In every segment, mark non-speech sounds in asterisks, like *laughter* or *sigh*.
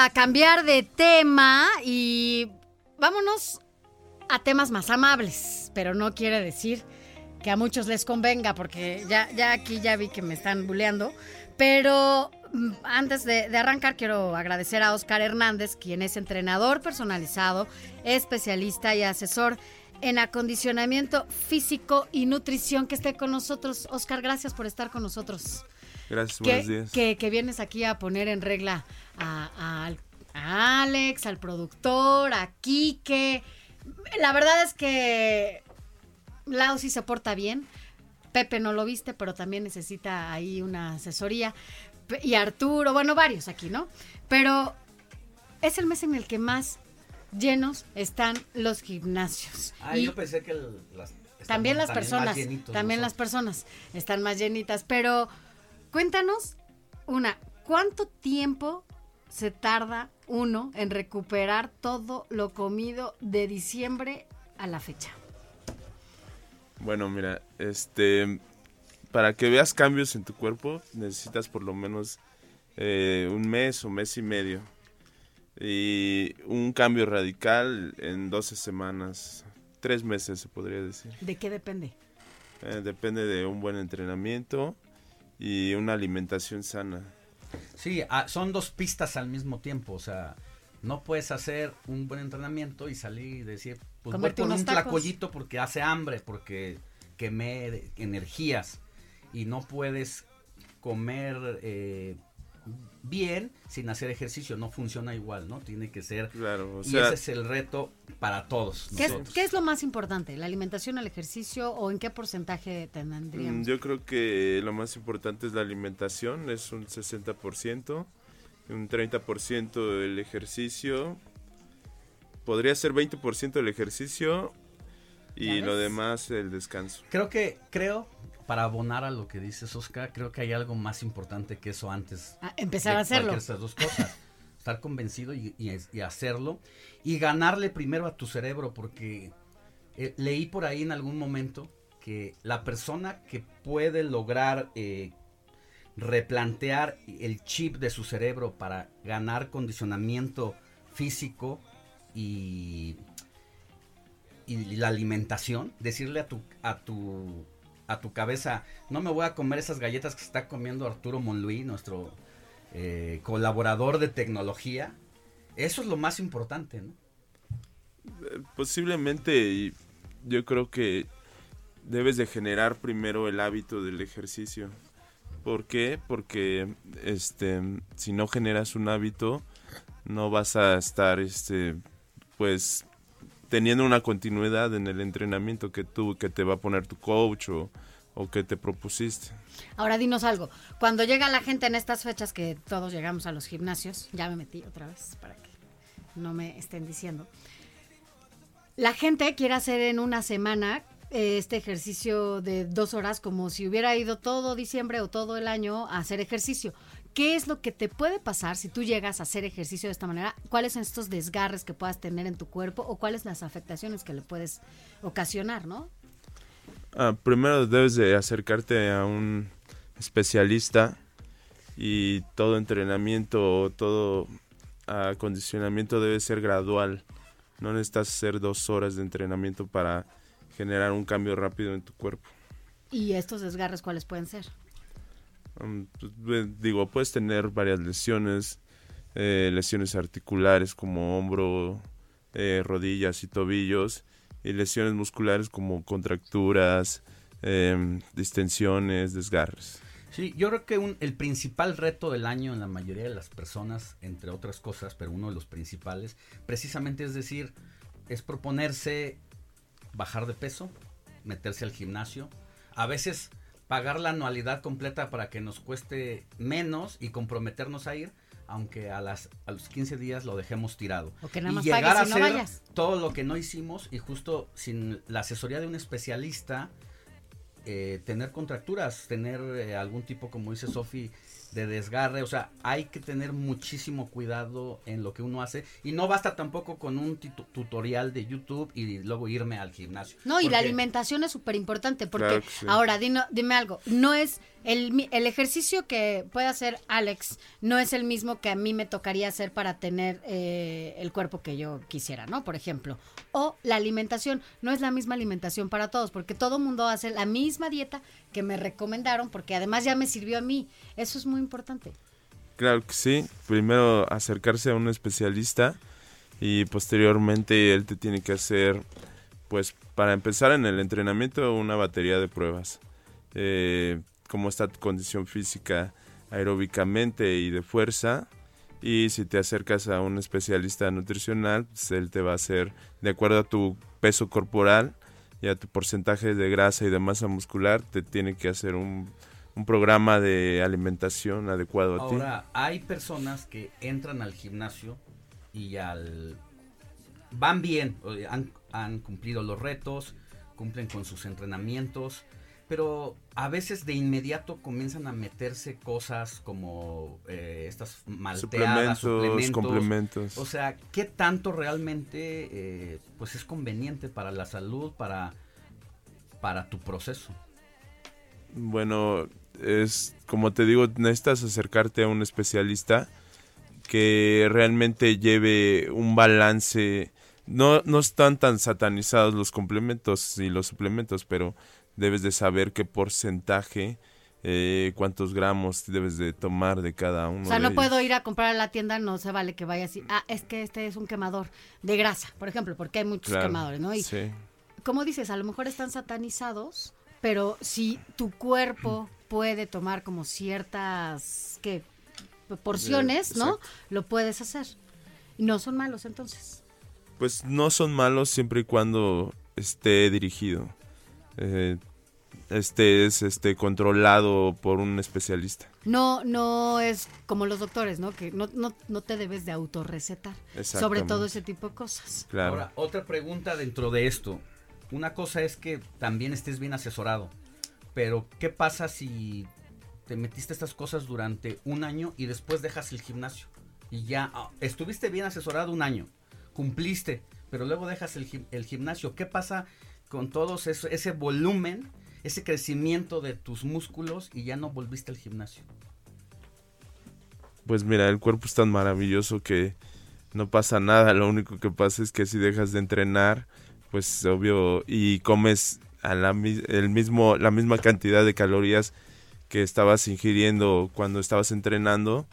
A cambiar de tema y vámonos a temas más amables, pero no quiere decir que a muchos les convenga, porque ya, aquí ya vi que me están buleando. Pero mm, antes de, de arrancar, quiero agradecer a Oscar Hernández, quien es entrenador personalizado, especialista y asesor en acondicionamiento físico y nutrición, que esté con nosotros. Oscar, gracias por estar con nosotros. Gracias, que, buenos días. Que, que vienes aquí a poner en regla a, a- a Alex, al productor, a Quique. La verdad es que Lau sí se porta bien. Pepe no lo viste, pero también necesita ahí una asesoría. Y Arturo, bueno, varios aquí, ¿no? Pero es el mes en el que más llenos están los gimnasios. Ah, Y- yo pensé que el- las, también las personas, llenitos también las personas están más llenitas, pero cuéntanos una, ¿cuánto tiempo se tarda uno en recuperar todo lo comido de diciembre a la fecha? Bueno, mira, este, para que veas cambios en tu cuerpo necesitas por lo menos eh, un mes o mes y medio. Y un cambio radical en 12 semanas, tres meses se podría decir. ¿De qué depende? Eh, depende de un buen entrenamiento y una alimentación sana. Sí, ah, son dos pistas al mismo tiempo, o sea, no puedes hacer un buen entrenamiento y salir y decir, pues voy por un tacos. tlacoyito porque hace hambre, porque quemé energías y no puedes comer eh, bien sin hacer ejercicio, no funciona igual, ¿no? Tiene que ser, Claro, o y ese es el reto para todos. ¿Qué es, qué es lo más importante? ¿La alimentación, el ejercicio o en qué porcentaje mm, tendríamos? yo creo que lo más importante es la alimentación, es un 60%, un 30% el ejercicio, podría ser 20% el ejercicio y ¿Ya lo demás el descanso. Creo que, creo, para abonar a lo que dices, Oscar, creo que hay algo más importante que eso antes Ah, empezar de a hacerlo. dos cosas. *laughs* Estar convencido y, y- y hacerlo. Y ganarle primero a tu cerebro, porque eh, leí por ahí en algún momento que la persona que puede lograr eh, replantear el chip de su cerebro para ganar condicionamiento físico y, y la alimentación, decirle a tu, a tu a tu cabeza, no me voy a comer esas galletas que está comiendo Arturo Monluí, nuestro eh, colaborador de tecnología. Eso es lo más importante, ¿no? Eh, Posiblemente yo creo que debes de generar primero el hábito del ejercicio. ¿Por qué? Porque este si no generas un hábito no vas a estar este pues teniendo una continuidad en el entrenamiento que tú que te va a poner tu coach o, o que te propusiste. Ahora dinos algo. Cuando llega la gente en estas fechas que todos llegamos a los gimnasios, ya me metí otra vez para que no me estén diciendo. La gente quiere hacer en una semana eh, este ejercicio de dos horas como si hubiera ido todo diciembre o todo el año a hacer ejercicio. ¿Qué es lo que te puede pasar si tú llegas a hacer ejercicio de esta manera? ¿Cuáles son estos desgarres que puedas tener en tu cuerpo o cuáles las afectaciones que le puedes ocasionar, no? Ah, primero debes de acercarte a un especialista y todo entrenamiento o todo acondicionamiento debe ser gradual. No necesitas hacer dos horas de entrenamiento para generar un cambio rápido en tu cuerpo. ¿Y estos desgarres cuáles pueden ser? Pues, digo, puedes tener varias lesiones, eh, lesiones articulares como hombro, eh, rodillas y tobillos, y lesiones musculares como contracturas, em, distensiones, desgarres. Sí, yo creo que un- el principal reto del año en la mayoría de las personas, entre otras cosas, pero uno de los principales, precisamente es decir, es proponerse bajar de peso, meterse al gimnasio. A veces pagar la anualidad completa para que nos cueste menos y comprometernos a ir, aunque a, las, a los 15 días lo dejemos tirado. O que nada y llegar pagues a no hacer vayas. todo lo que no hicimos y justo sin la asesoría de un especialista, eh, tener contracturas, tener eh, algún tipo, como dice Sofi, de desgarre, o sea, hay que tener muchísimo cuidado en lo que uno hace y no basta tampoco con un tutorial de YouTube y luego irme al gimnasio. No, y la alimentación es súper importante porque Claro que sí. ahora dino- dime algo, no es el, mi- el ejercicio que puede hacer Alex, no es el mismo que a mí me tocaría hacer para tener eh, el cuerpo que yo quisiera, ¿no? Por ejemplo. O la alimentación, no es la misma alimentación para todos, porque todo mundo hace la misma dieta que me recomendaron, porque además ya me sirvió a mí. Eso es muy importante. Claro que sí. Primero acercarse a un especialista y posteriormente él te tiene que hacer, pues para empezar en el entrenamiento, una batería de pruebas. Eh, cómo está tu condición física aeróbicamente y de fuerza. Y si te acercas a un especialista nutricional, pues él te va a hacer, de acuerdo a tu peso corporal y a tu porcentaje de grasa y de masa muscular, te tiene que hacer un, un programa de alimentación adecuado a ti. Ahora, hay personas que entran al gimnasio y al van bien, han, han cumplido los retos, cumplen con sus entrenamientos, pero a veces de inmediato comienzan a meterse cosas como eh, estas malteadas, suplementos, suplementos. complementos. O sea, ¿qué tanto realmente eh, pues es conveniente para la salud, para, para tu proceso? Bueno, es como te digo, necesitas acercarte a un especialista que realmente lleve un balance. No, no están tan satanizados los complementos y los suplementos, pero debes de saber qué porcentaje, eh, cuántos gramos debes de tomar de cada uno. O sea, no ellos. puedo ir a comprar a la tienda, no se vale que vaya así. Ah, es que este es un quemador de grasa, por ejemplo, porque hay muchos Claro, quemadores, ¿no? Y sí. como dices, a lo mejor están satanizados, pero si tu cuerpo puede tomar como ciertas ¿qué? porciones, ¿no? exacto. Lo puedes hacer. Y no son malos entonces. Pues no son malos siempre y cuando esté dirigido. Eh, este es este controlado por un especialista. No, no es como los doctores, ¿no? Que no, no, no te debes de autorrecetar. Sobre todo ese tipo de cosas. Claro. Ahora, otra pregunta dentro de esto. Una cosa es que también estés bien asesorado, pero ¿qué pasa si te metiste estas cosas durante un año y después dejas el gimnasio? Y ya ah, estuviste bien asesorado un año, cumpliste, pero luego dejas el, el gimnasio. ¿Qué pasa con todo ese volumen, ese crecimiento de tus músculos y ya no volviste al gimnasio? Pues mira, el cuerpo es tan maravilloso que no pasa nada. Lo único que pasa es que si dejas de entrenar, pues obvio, y comes a la, el mismo, la misma cantidad de calorías que estabas ingiriendo cuando estabas entrenando,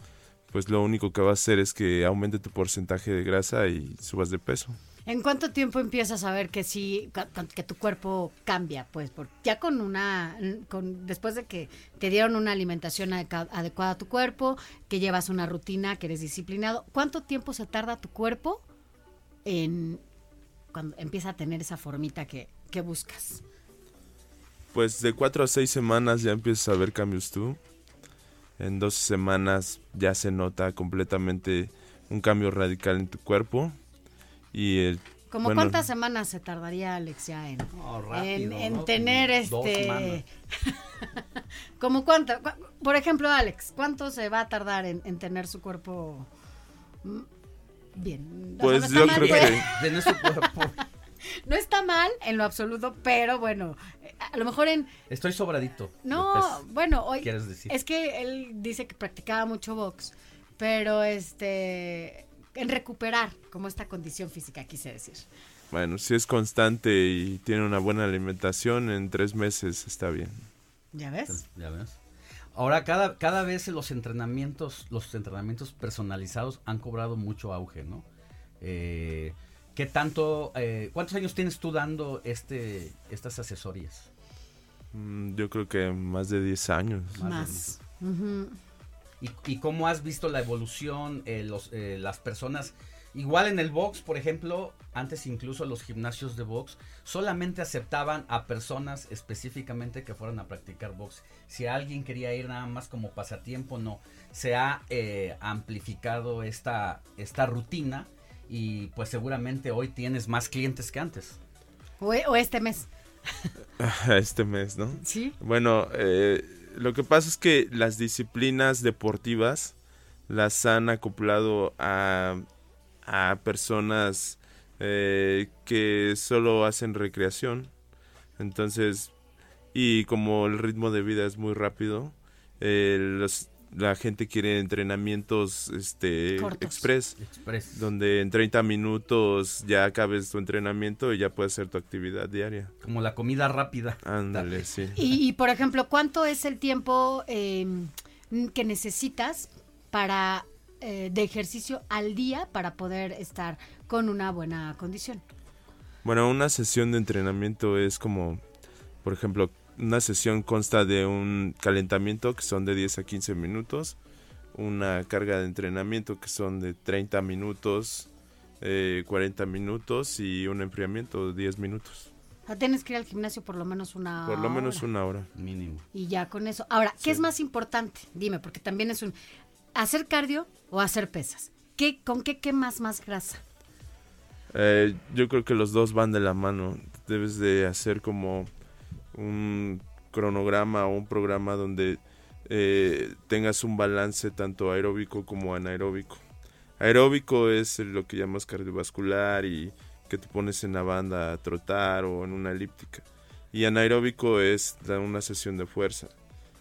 pues lo único que va a hacer es que aumente tu porcentaje de grasa y subas de peso. ¿En cuánto tiempo empiezas a ver que sí, que tu cuerpo cambia? Pues ya con una, con, después de que te dieron una alimentación adecuada a tu cuerpo, que llevas una rutina, que eres disciplinado, ¿cuánto tiempo se tarda tu cuerpo en cuando empieza a tener esa formita que, que buscas? Pues de cuatro a seis semanas ya empiezas a ver cambios tú. En dos semanas ya se nota completamente un cambio radical en tu cuerpo. Y el, ¿Como bueno, cuántas semanas se tardaría Alex ya en, No, en, rápido, en ¿no? tener Como este... ¿Como cuánto? Cu- Por ejemplo, Alex, ¿cuánto se va a tardar en, en tener su cuerpo bien? O sea, Pues no está yo mal, creo que- *laughs* cuerpo. *laughs* No está mal en lo absoluto, pero bueno, eh, a lo mejor en... Estoy sobradito. No, bueno, hoy... ¿Quieres decir? Es que él dice que practicaba mucho box, pero este... En recuperar como esta condición física, quise decir. bueno, si es constante y tiene una buena alimentación, en tres meses está bien. ¿Ya ves? Ya ves. Ahora, cada, cada vez los entrenamientos, los entrenamientos personalizados han cobrado mucho auge, ¿no? Eh, ¿Qué tanto, eh, cuántos años tienes tú dando este, estas asesorías? Mm, Yo creo que más de 10 años. Más. ¿Y, y cómo has visto la evolución, eh, los, eh, las personas Igual en el box, por ejemplo, antes incluso los gimnasios de box solamente aceptaban a personas específicamente que fueran a practicar box. Si alguien quería ir nada más como pasatiempo, no. Se ha eh, amplificado esta, esta rutina y pues seguramente hoy tienes más clientes que antes. O, o este mes. *laughs* este mes, ¿no? Sí. Bueno, eh, lo que pasa es que las disciplinas deportivas las han acoplado a, a personas eh, que solo hacen recreación. Entonces, y como el ritmo de vida es muy rápido, eh, los, la gente quiere entrenamientos este express, Express. donde en 30 minutos ya acabes tu entrenamiento y ya puedes hacer tu actividad diaria. Como la comida rápida. Ándale, sí. Y, y, por ejemplo, ¿cuánto es el tiempo eh, que necesitas para eh, de ejercicio al día para poder estar con una buena condición? Bueno, una sesión de entrenamiento es como, por ejemplo, una sesión consta de un calentamiento que son de 10 a 15 minutos, una carga de entrenamiento que son de 30 minutos, eh, 40 minutos y un enfriamiento de 10 minutos. O sea, tienes que ir al gimnasio por lo menos una Por lo menos hora. una hora. Mínimo. Y ya con eso. Ahora, ¿qué Sí. es más importante? Dime, porque también es un... ¿Hacer cardio o hacer pesas? ¿Qué, ¿Con qué quemas más grasa? Eh, yo creo que los dos van de la mano. Debes de hacer como un cronograma o un programa donde eh, tengas un balance tanto aeróbico como anaeróbico. Aeróbico es lo que llamas cardiovascular y que te pones en la banda a trotar o en una elíptica. Y anaeróbico es una sesión de fuerza.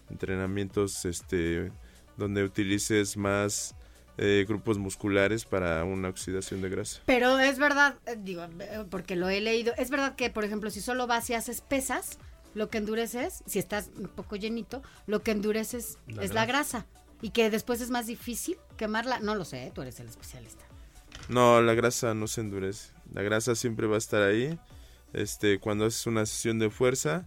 Entrenamientos este, donde utilices más eh, grupos musculares para una oxidación de grasa. Pero es verdad, eh, digo, eh, porque lo he leído, es verdad que, por ejemplo, si solo vas y haces pesas, lo que endureces, si estás un poco llenito, lo que endureces La es la grasa. Y que después es más difícil quemarla. No lo sé, tú eres el especialista. No, la grasa no se endurece. La grasa siempre va a estar ahí. Este, cuando haces una sesión de fuerza,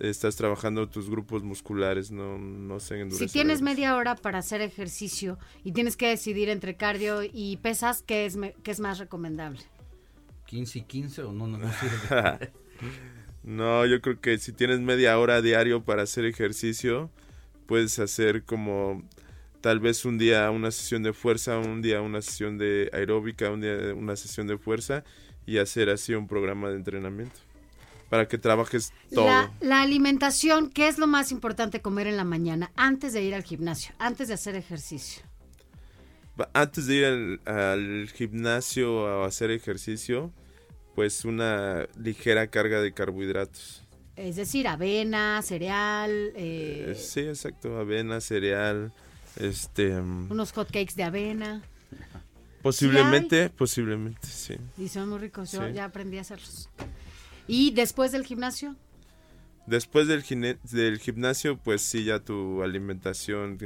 estás trabajando tus grupos musculares, no, no se endurece. Si tienes media hora para hacer ejercicio y tienes que decidir entre cardio y pesas, ¿qué es, me- qué es más recomendable? 15 y 15 o no, no, no sirve. *laughs* No, yo creo que si tienes media hora diario para hacer ejercicio, puedes hacer como tal vez un día una sesión de fuerza, un día una sesión de aeróbica, un día una sesión de fuerza y hacer así un programa de entrenamiento para que trabajes todo. La, la alimentación, ¿qué es lo más importante comer en la mañana antes de ir al gimnasio, antes de hacer ejercicio? Antes de ir al, al gimnasio a hacer ejercicio, pues una ligera carga de carbohidratos. Es decir, avena, cereal, eh, Eh, sí, exacto, avena, cereal, este, mm, unos hot cakes de avena. posiblemente, posiblemente, sí. Y son muy ricos, yo Sí. ya aprendí a hacerlos. Y después del gimnasio, Después del, del gimnasio, pues sí, ya tu alimentación,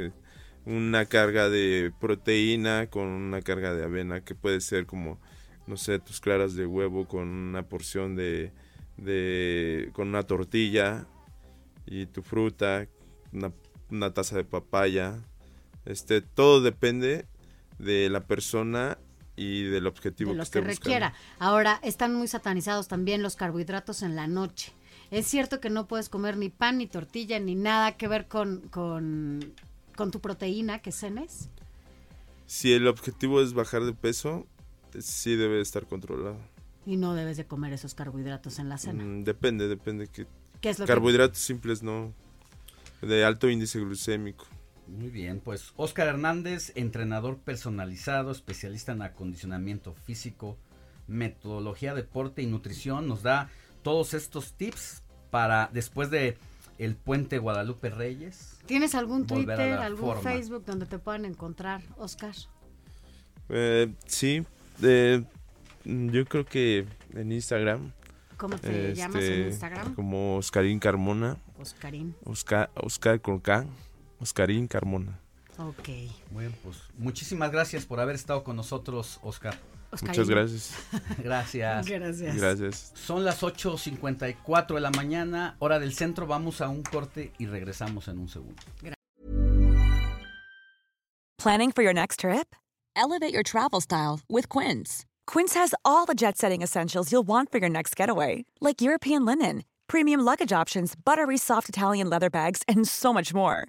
una carga de proteína con una carga de avena, que puede ser como, no sé, tus claras de huevo con una porción de, de con una tortilla y tu fruta, una, una taza de papaya. Este, todo depende de la persona y del objetivo de que que buscando. requiera. Ahora, están muy satanizados también los carbohidratos en la noche. Es cierto que no puedes comer ni pan, ni tortilla, ni nada que ver con, con, con tu proteína que cenes. Si el objetivo es bajar de peso, sí debe estar controlado. Y no debes de comer esos carbohidratos en la cena. Mm, depende, depende. que ¿Qué es lo que Carbohidratos simples no. De alto índice glucémico. Muy bien, pues Oscar Hernández, entrenador personalizado, especialista en acondicionamiento físico, metodología, deporte y nutrición, nos da todos estos tips para después de el puente Guadalupe Reyes. ¿Tienes algún Twitter, algún forma. Facebook donde te puedan encontrar, Oscar? Eh, sí, eh, yo creo que en Instagram. ¿Cómo te llamas en este, Instagram? Como Oscarín Carmona. Oscarín. Oscar, Oscar con K. Oscarín Carmona. Ok. Bien, pues muchísimas gracias por haber estado con nosotros, Oscar. Oscarín. Muchas gracias. *laughs* Gracias. Gracias. Gracias. Son las 8.54 de la mañana, hora del centro, vamos a un corte y regresamos en un segundo. Planning for your next trip? Elevate your travel style with Quince. Quince has all the jet setting essentials you'll want for your next getaway, like European linen, premium luggage options, buttery soft Italian leather bags, and so much more.